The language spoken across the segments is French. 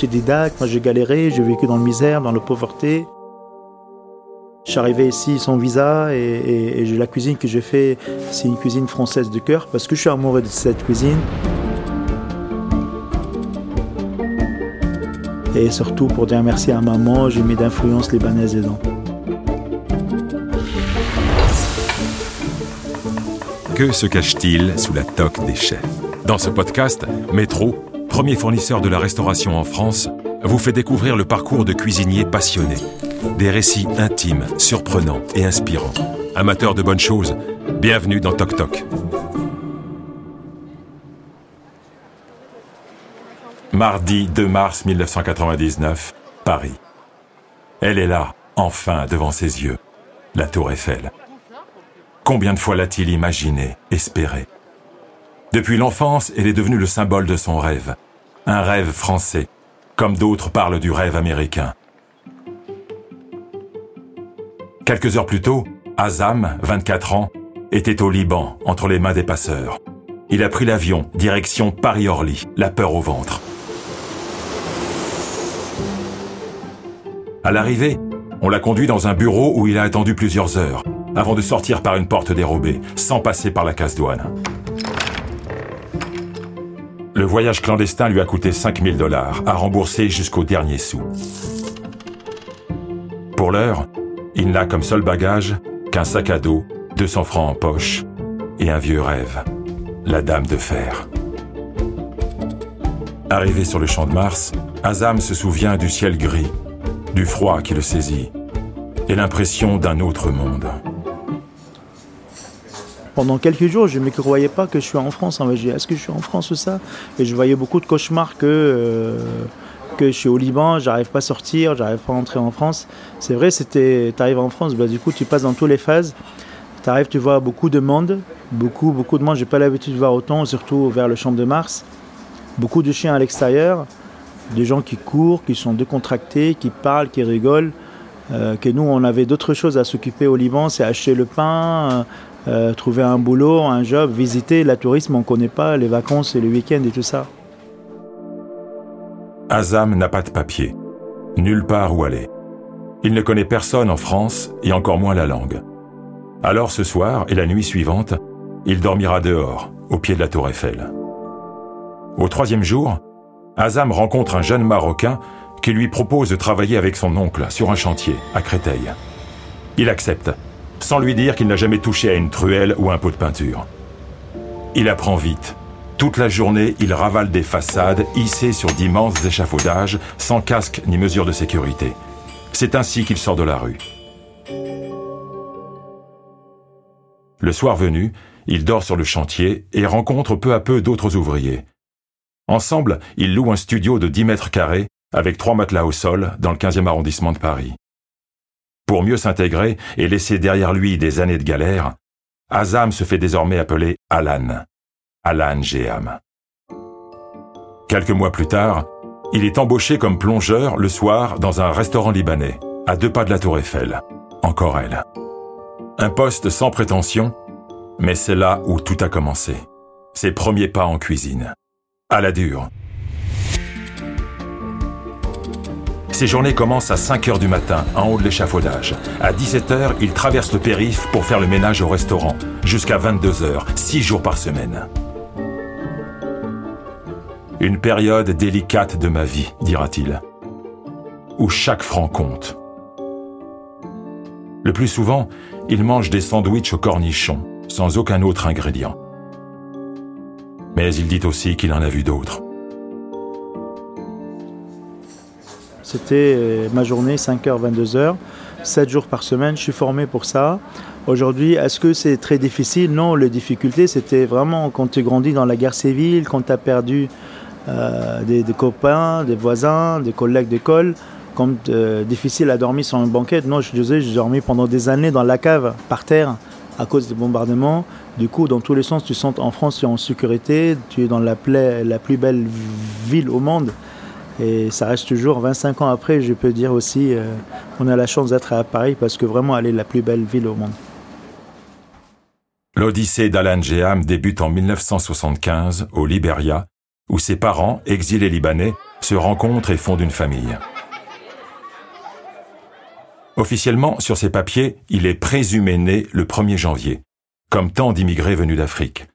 autodidacte, moi j'ai galéré, j'ai vécu dans la misère, dans la pauvreté. Je suis arrivé ici sans visa et, la cuisine que j'ai fait, c'est une cuisine française de cœur parce que je suis amoureux de cette cuisine. Et surtout pour dire merci à maman, j'ai mis d'influence libanaise dedans. Que se cache-t-il sous la toque des chefs? Dans ce podcast, Métro, premier fournisseur de la restauration en France, vous fait découvrir le parcours de cuisiniers passionnés. Des récits intimes, surprenants et inspirants. Amateurs de bonnes choses, bienvenue dans Toc Toc. Mardi 2 mars 1999, Paris. Elle est là, enfin, devant ses yeux, la tour Eiffel. Combien de fois l'a-t-il imaginé, espéré Depuis l'enfance, elle est devenue le symbole de son rêve. Un rêve français, comme d'autres parlent du rêve américain. Quelques heures plus tôt, Azam, 24 ans, était au Liban, entre les mains des passeurs. Il a pris l'avion, direction Paris-Orly, la peur au ventre. À l'arrivée, on l'a conduit dans un bureau où il a attendu plusieurs heures, avant de sortir par une porte dérobée, sans passer par la casse-douane. Le voyage clandestin lui a coûté 5000 dollars, à rembourser jusqu'au dernier sou. Pour l'heure, il n'a comme seul bagage qu'un sac à dos, 200 francs en poche et un vieux rêve, la Dame de Fer. Arrivé sur le champ de Mars, Azam se souvient du ciel gris, du froid qui le saisit et l'impression d'un autre monde. Pendant quelques jours, je ne me croyais pas que je suis en France. Je est-ce que je suis en France ou ça? Et je voyais beaucoup de cauchemars que, euh, que je suis au Liban, j'arrive pas à sortir, j'arrive pas à entrer en France. C'est vrai, c'était, tu arrives en France, bah, du coup, tu passes dans toutes les phases. Tu arrives, tu vois beaucoup de monde, beaucoup, beaucoup de monde. J'ai pas l'habitude de voir autant, surtout vers le champ de Mars. Beaucoup de chiens à l'extérieur, des gens qui courent, qui sont décontractés, qui parlent, qui rigolent. Euh, que nous, on avait d'autres choses à s'occuper au Liban, c'est acheter le pain, trouver un boulot, un job, visiter. La tourisme, on ne connaît pas, les vacances et les week-ends et tout ça. Azam n'a pas de papier, nulle part où aller. Il ne connaît personne en France et encore moins la langue. Alors ce soir et la nuit suivante, il dormira dehors, au pied de la tour Eiffel. Au troisième jour, Azam rencontre un jeune Marocain qui lui propose de travailler avec son oncle sur un chantier à Créteil. Il accepte sans lui dire qu'il n'a jamais touché à une truelle ou un pot de peinture. Il apprend vite. Toute la journée, il ravale des façades hissées sur d'immenses échafaudages, sans casque ni mesure de sécurité. C'est ainsi qu'il sort de la rue. Le soir venu, il dort sur le chantier et rencontre peu à peu d'autres ouvriers. Ensemble, ils louent un studio de 10 mètres carrés avec trois matelas au sol dans le 15e arrondissement de Paris. Pour mieux s'intégrer et laisser derrière lui des années de galère, Azam se fait désormais appeler Alan. Alan Géam. Quelques mois plus tard, il est embauché comme plongeur le soir dans un restaurant libanais, à deux pas de la tour Eiffel. Encore elle. Un poste sans prétention, mais c'est là où tout a commencé. Ses premiers pas en cuisine. À la dure, Ses journées commencent à 5 h du matin, en haut de l'échafaudage. À 17 h il traverse le périph' pour faire le ménage au restaurant, jusqu'à 22 h 6 jours par semaine. Une période délicate de ma vie, dira-t-il, où chaque franc compte. Le plus souvent, il mange des sandwichs au cornichon, sans aucun autre ingrédient. Mais il dit aussi qu'il en a vu d'autres. C'était euh, ma journée, 5h, 22h, 7 jours par semaine. Je suis formé pour ça. Aujourd'hui, est-ce que c'est très difficile? Non, les difficultés, c'était vraiment quand tu grandis dans la guerre civile, quand tu as perdu euh, des, copains, des voisins, des collègues d'école, quand euh, difficile à dormir sur une banquette. Non, je disais, j'ai dormi pendant des années dans la cave, par terre, à cause des bombardements. Du coup, dans tous les sens, tu sens en France, tu es en sécurité, tu es dans la plus belle ville au monde. Et ça reste toujours 25 ans après, je peux dire aussi, euh, on a la chance d'être à Paris parce que vraiment, elle est la plus belle ville au monde. L'Odyssée d'Alan Jeham débute en 1975 au Liberia, où ses parents, exilés libanais, se rencontrent et fondent une famille. Officiellement, sur ses papiers, il est présumé né le 1er janvier, comme tant d'immigrés venus d'Afrique.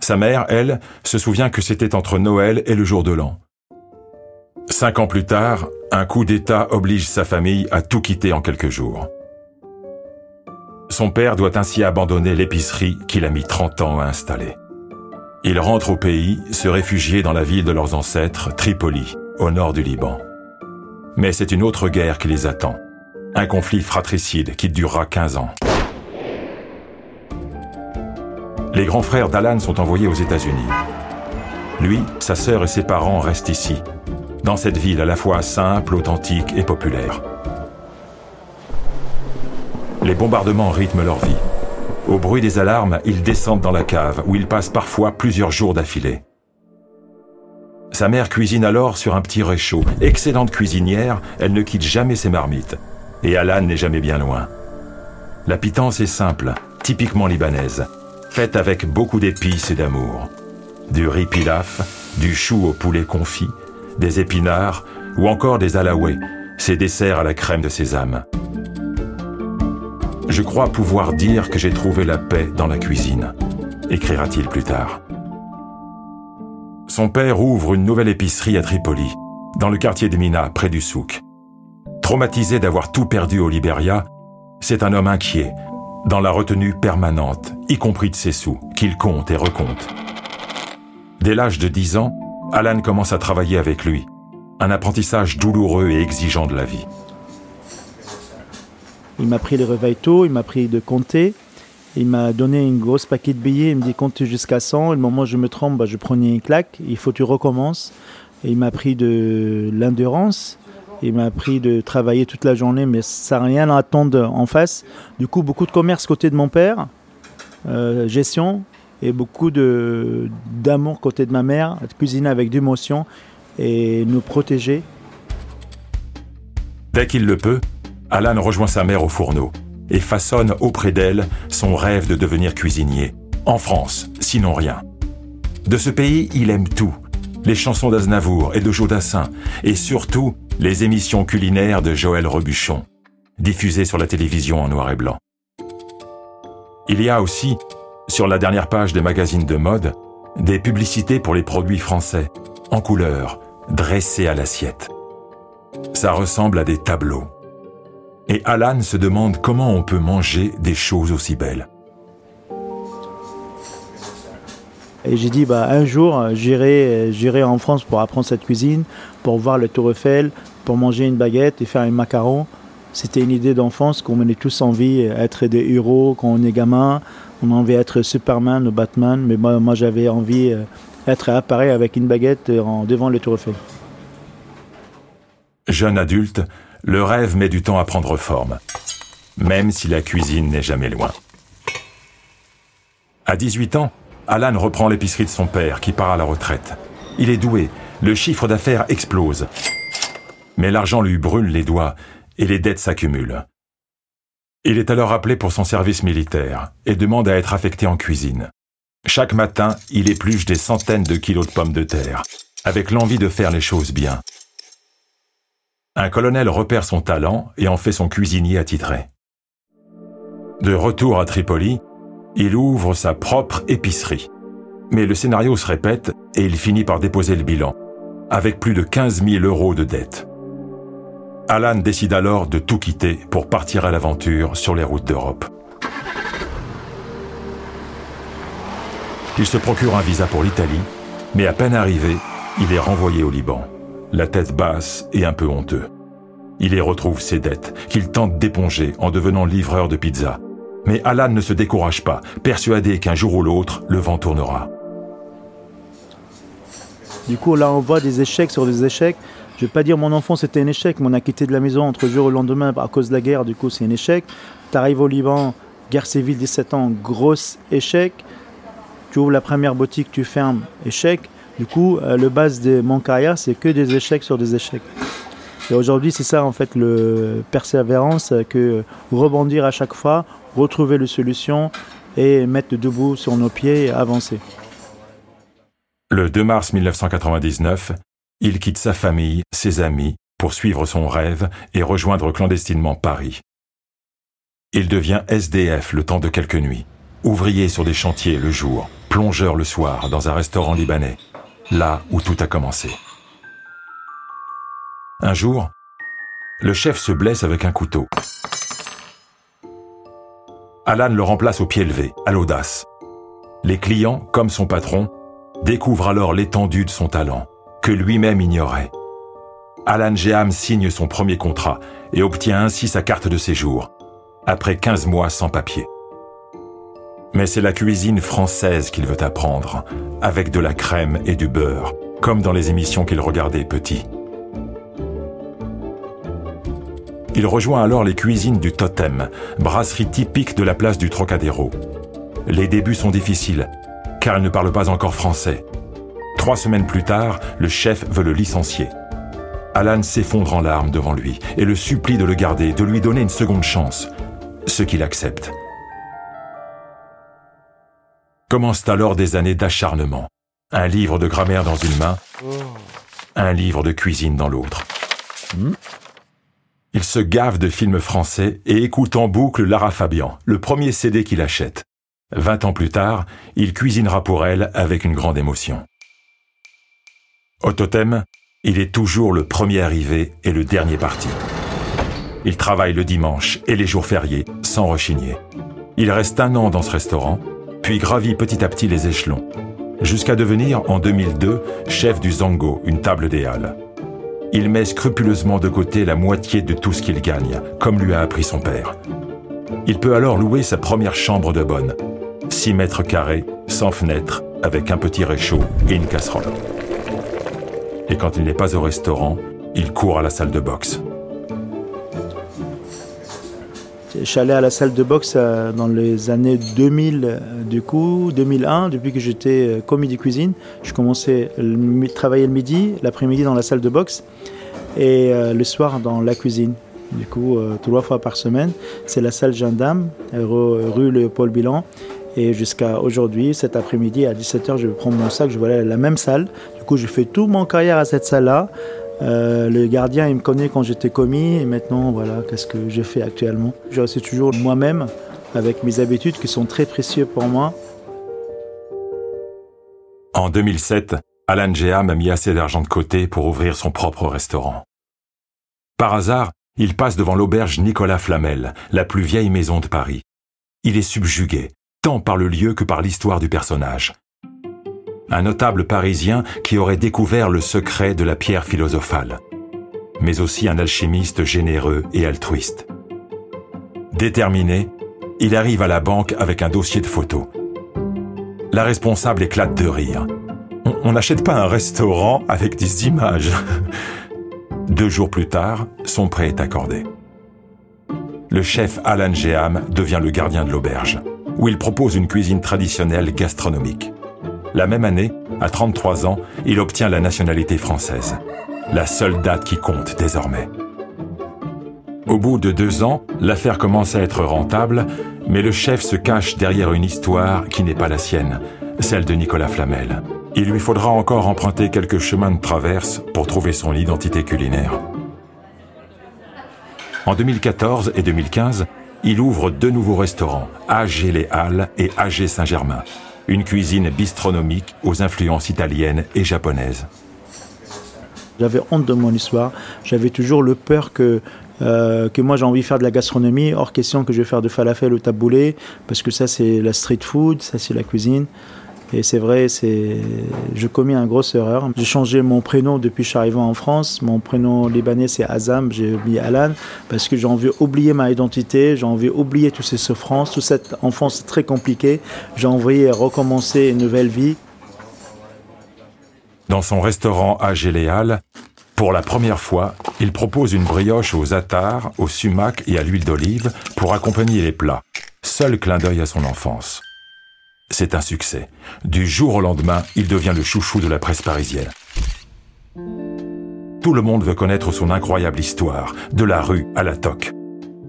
Sa mère, elle, se souvient que c'était entre Noël et le jour de l'an. Cinq ans plus tard, un coup d'État oblige sa famille à tout quitter en quelques jours. Son père doit ainsi abandonner l'épicerie qu'il a mis 30 ans à installer. Il rentre au pays, se réfugier dans la ville de leurs ancêtres, Tripoli, au nord du Liban. Mais c'est une autre guerre qui les attend. Un conflit fratricide qui durera 15 ans. Les grands frères d'Alan sont envoyés aux États-Unis. Lui, sa sœur et ses parents restent ici, dans cette ville à la fois simple, authentique et populaire. Les bombardements rythment leur vie. Au bruit des alarmes, ils descendent dans la cave, où ils passent parfois plusieurs jours d'affilée. Sa mère cuisine alors sur un petit réchaud. Excellente cuisinière, elle ne quitte jamais ses marmites. Et Alan n'est jamais bien loin. La pitance est simple, typiquement libanaise, faite avec beaucoup d'épices et d'amour. Du riz pilaf, du chou au poulet confit, des épinards ou encore des alaoués, ces desserts à la crème de sésame. Je crois pouvoir dire que j'ai trouvé la paix dans la cuisine, écrira-t-il plus tard. Son père ouvre une nouvelle épicerie à Tripoli, dans le quartier de Mina, près du souk. Traumatisé d'avoir tout perdu au Liberia, c'est un homme inquiet, dans la retenue permanente, y compris de ses sous, qu'il compte et recompte. Dès l'âge de 10 ans, Alan commence à travailler avec lui, un apprentissage douloureux et exigeant de la vie. Il m'a pris les réveils tôt, il m'a pris de compter, il m'a donné une grosse paquet de billets, il me dit compte jusqu'à 100, et le moment où je me trompe, bah, je prenais une claque, il faut que tu recommences. Il m'a pris de l'endurance, il m'a appris de travailler toute la journée, mais ça n'a rien à attendre en face. Du coup, beaucoup de commerce côté de mon père, euh, gestion, et beaucoup d'amour côté de ma mère, cuisiner avec d'émotion et nous protéger. Dès qu'il le peut, Alan rejoint sa mère au fourneau et façonne auprès d'elle son rêve de devenir cuisinier. En France, sinon rien. De ce pays, il aime tout. Les chansons d'Aznavour et de Jodassin, et surtout les émissions culinaires de Joël Rebuchon, diffusées sur la télévision en noir et blanc. Il y a aussi, sur la dernière page des magazines de mode, des publicités pour les produits français, en couleur, dressés à l'assiette. Ça ressemble à des tableaux. Et Alan se demande comment on peut manger des choses aussi belles. Et j'ai dit, bah, un jour, j'irai, en France pour apprendre cette cuisine, pour voir le Tour Eiffel, pour manger une baguette et faire un macaron. C'était une idée d'enfance qu'on menait tous envie, être des héros quand on est gamin. On a envie d'être Superman ou Batman, mais moi, j'avais envie d'être à Paris avec une baguette en, devant le Tour. Jeune adulte, le rêve met du temps à prendre forme, même si la cuisine n'est jamais loin. À 18 ans, Alan reprend l'épicerie de son père qui part à la retraite. Il est doué, le chiffre d'affaires explose. Mais l'argent lui brûle les doigts et les dettes s'accumulent. Il est alors appelé pour son service militaire et demande à être affecté en cuisine. Chaque matin, il épluche des centaines de kilos de pommes de terre, avec l'envie de faire les choses bien. Un colonel repère son talent et en fait son cuisinier attitré. De retour à Tripoli, il ouvre sa propre épicerie. Mais le scénario se répète et il finit par déposer le bilan, avec plus de 15 000 euros de dettes. Alan décide alors de tout quitter pour partir à l'aventure sur les routes d'Europe. Il se procure un visa pour l'Italie, mais à peine arrivé, il est renvoyé au Liban, la tête basse et un peu honteux. Il y retrouve ses dettes, qu'il tente d'éponger en devenant livreur de pizza, mais Alan ne se décourage pas, persuadé qu'un jour ou l'autre, le vent tournera. Du coup, là, on voit des échecs sur des échecs. Je ne vais pas dire mon enfant c'était un échec, mais on a quitté de la maison entre jour et le lendemain à cause de la guerre, du coup c'est un échec. Tu arrives au Liban, guerre civile 17 ans, gros échec. Tu ouvres la première boutique, tu fermes, échec. Du coup, euh, le base de mon carrière, c'est que des échecs sur des échecs. Et aujourd'hui, c'est ça en fait le persévérance, que rebondir à chaque fois, retrouver les solutions et mettre debout sur nos pieds et avancer. Le 2 mars 1999, il quitte sa famille, ses amis, pour suivre son rêve et rejoindre clandestinement Paris. Il devient SDF le temps de quelques nuits, ouvrier sur des chantiers le jour, plongeur le soir dans un restaurant libanais, là où tout a commencé. Un jour, le chef se blesse avec un couteau. Alan le remplace au pied levé, à l'audace. Les clients, comme son patron, découvrent alors l'étendue de son talent, lui-même ignorait. Alan Geham signe son premier contrat et obtient ainsi sa carte de séjour, après 15 mois sans papier. Mais c'est la cuisine française qu'il veut apprendre, avec de la crème et du beurre, comme dans les émissions qu'il regardait petit. Il rejoint alors les cuisines du Totem, brasserie typique de la place du Trocadéro. Les débuts sont difficiles, car il ne parle pas encore français. Trois semaines plus tard, le chef veut le licencier. Alan s'effondre en larmes devant lui et le supplie de le garder, de lui donner une seconde chance, ce qu'il accepte. Commencent alors des années d'acharnement. Un livre de grammaire dans une main, un livre de cuisine dans l'autre. Il se gave de films français et écoute en boucle Lara Fabian, le premier CD qu'il achète. Vingt ans plus tard, il cuisinera pour elle avec une grande émotion. Au totem, il est toujours le premier arrivé et le dernier parti. Il travaille le dimanche et les jours fériés sans rechigner. Il reste un an dans ce restaurant, puis gravit petit à petit les échelons, jusqu'à devenir en 2002 chef du Zango, une table des Halles. Il met scrupuleusement de côté la moitié de tout ce qu'il gagne, comme lui a appris son père. Il peut alors louer sa première chambre de bonne, 6 mètres carrés, sans fenêtre, avec un petit réchaud et une casserole. Et quand il n'est pas au restaurant, il court à la salle de boxe. Je suis allé à la salle de boxe euh, dans les années 2000, euh, du coup, 2001, depuis que j'étais euh, commis de cuisine. Je commençais à travailler le midi, l'après-midi dans la salle de boxe et le soir dans la cuisine. Du coup, trois fois par semaine. C'est la salle Gendarme, rue Léopold Bilan. Et jusqu'à aujourd'hui, cet après-midi, à 17h, je prendre mon sac, je vais aller à la même salle. Du coup, je fais toute mon carrière à cette salle-là. Euh, le gardien, il me connaît quand j'étais commis et maintenant, voilà, qu'est-ce que je fais actuellement. Je reste toujours moi-même avec mes habitudes qui sont très précieuses pour moi. En 2007, Alan Geham a mis assez d'argent de côté pour ouvrir son propre restaurant. Par hasard, il passe devant l'auberge Nicolas Flamel, la plus vieille maison de Paris. Il est subjugué, tant par le lieu que par l'histoire du personnage un notable parisien qui aurait découvert le secret de la pierre philosophale, mais aussi un alchimiste généreux et altruiste. Déterminé, il arrive à la banque avec un dossier de photos. La responsable éclate de rire. On n'achète pas un restaurant avec des images. Deux jours plus tard, son prêt est accordé. Le chef Alan Geham devient le gardien de l'auberge, où il propose une cuisine traditionnelle gastronomique. La même année, à 33 ans, il obtient la nationalité française. La seule date qui compte désormais. Au bout de deux ans, l'affaire commence à être rentable, mais le chef se cache derrière une histoire qui n'est pas la sienne, celle de Nicolas Flamel. Il lui faudra encore emprunter quelques chemins de traverse pour trouver son identité culinaire. En 2014 et 2015, il ouvre deux nouveaux restaurants, AG Les Halles et AG Saint-Germain, une cuisine bistronomique aux influences italiennes et japonaises. J'avais honte de mon histoire. J'avais toujours le peur que, euh, que moi j'ai envie de faire de la gastronomie. Hors question que je vais faire de falafel ou taboulé, parce que ça c'est la street food, ça c'est la cuisine. Et c'est vrai, c'est, je commis une grosse erreur. J'ai changé mon prénom depuis que je en France. Mon prénom libanais, c'est Azam. J'ai oublié Alan parce que j'ai envie d'oublier ma identité. J'ai envie d'oublier toutes ces souffrances. Toute cette enfance très compliquée. J'ai envie recommencer une nouvelle vie. Dans son restaurant à Géléal, pour la première fois, il propose une brioche aux attards, au sumac et à l'huile d'olive pour accompagner les plats. Seul clin d'œil à son enfance. C'est un succès. Du jour au lendemain, il devient le chouchou de la presse parisienne. Tout le monde veut connaître son incroyable histoire, de la rue à la toque.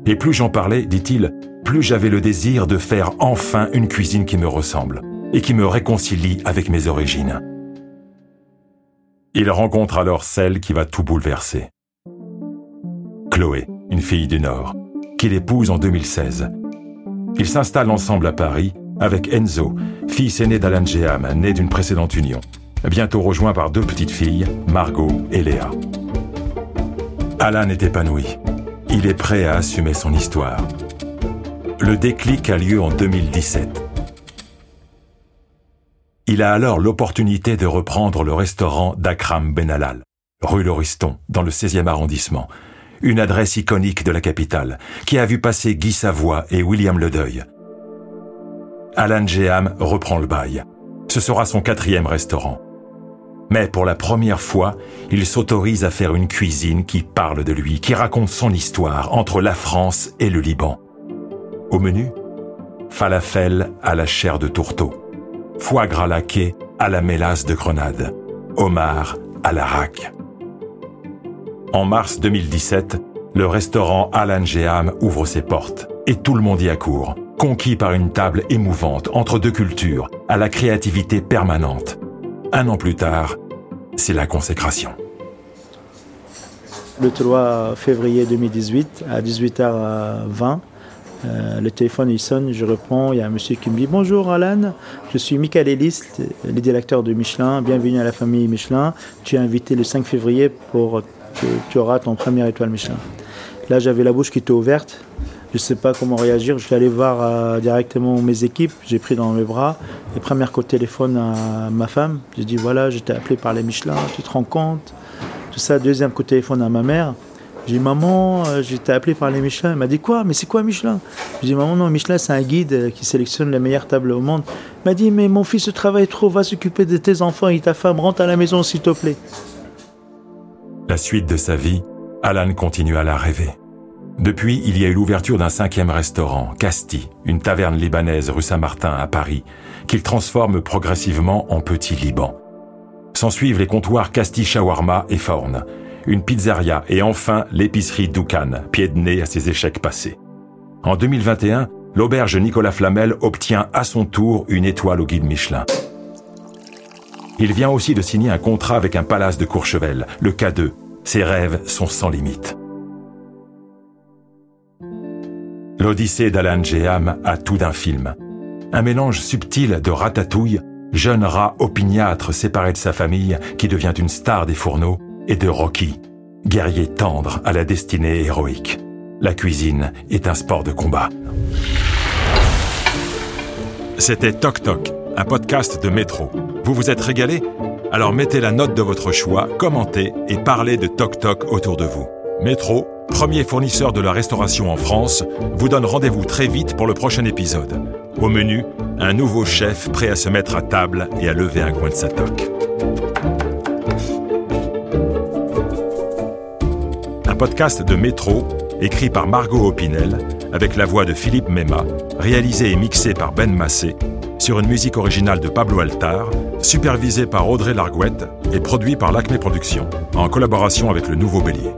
Et plus j'en parlais, dit-il, plus j'avais le désir de faire enfin une cuisine qui me ressemble et qui me réconcilie avec mes origines. Il rencontre alors celle qui va tout bouleverser. Chloé, une fille du Nord, qu'il épouse en 2016. Ils s'installent ensemble à Paris avec Enzo, fils aîné d'Alan Geham, né d'une précédente union, bientôt rejoint par deux petites filles, Margot et Léa. Alan est épanoui. Il est prêt à assumer son histoire. Le déclic a lieu en 2017. Il a alors l'opportunité de reprendre le restaurant d'Akram Benalal, rue Lauriston, dans le 16e arrondissement, une adresse iconique de la capitale, qui a vu passer Guy Savoie et William Ledeuil. Alan Geham reprend le bail. Ce sera son quatrième restaurant. Mais pour la première fois, il s'autorise à faire une cuisine qui parle de lui, qui raconte son histoire entre la France et le Liban. Au menu, falafel à la chair de tourteau, foie gras laqué à la mélasse de grenade, homard à la raque. En mars 2017, le restaurant Alan Geham ouvre ses portes et tout le monde y accourt, conquis par une table émouvante entre deux cultures, à la créativité permanente un an plus tard, c'est la consécration. Le 3 février 2018, à 18h20, euh, le téléphone il sonne, je réponds, il y a un monsieur qui me dit Bonjour Alan, je suis Michael Ellis, le directeur de Michelin, bienvenue à la famille Michelin. Tu es invité le 5 février pour que tu auras ton premier étoile Michelin. Là j'avais la bouche qui était ouverte, je ne sais pas comment réagir. Je suis allé voir euh, directement mes équipes. J'ai pris dans mes bras. Les premières coups de téléphone à ma femme. J'ai dit voilà, j'étais appelé par les Michelin, tu te rends compte? Tout ça. Deuxième coup de téléphone à ma mère. J'ai dit maman, euh, j'étais appelé par les Michelin. Elle m'a dit quoi? Mais c'est quoi Michelin? J'ai dit maman, non, Michelin, c'est un guide euh, qui sélectionne les meilleures tables au monde. Elle m'a dit mais mon fils travaille trop, va s'occuper de tes enfants et ta femme, rentre à la maison s'il te plaît. La suite de sa vie, Alan continue à la rêver. Depuis, il y a eu l'ouverture d'un cinquième restaurant, Casti, une taverne libanaise rue Saint-Martin à Paris, qu'il transforme progressivement en petit Liban. S'en suivent les comptoirs Casti Shawarma et Faorn, une pizzeria et enfin l'épicerie Doukan, pied de nez à ses échecs passés. En 2021, l'auberge Nicolas Flamel obtient à son tour une étoile au guide Michelin. Il vient aussi de signer un contrat avec un palace de Courchevel, le K2. Ses rêves sont sans limite. L'Odyssée d'Alan Geham a tout d'un film. Un mélange subtil de ratatouille, jeune rat opiniâtre séparé de sa famille qui devient une star des fourneaux, et de Rocky, guerrier tendre à la destinée héroïque. La cuisine est un sport de combat. C'était Toc Toc, un podcast de métro. Vous vous êtes régalé? Alors mettez la note de votre choix, commentez et parlez de Toc Toc autour de vous. Métro, premier fournisseur de la restauration en France, vous donne rendez-vous très vite pour le prochain épisode. Au menu, un nouveau chef prêt à se mettre à table et à lever un coin de sa toque. Un podcast de Métro, écrit par Margot Opinel, avec la voix de Philippe Mema, réalisé et mixé par Ben Massé, sur une musique originale de Pablo Altar, supervisé par Audrey Largouette et produit par l'Acme Productions, en collaboration avec le Nouveau Bélier.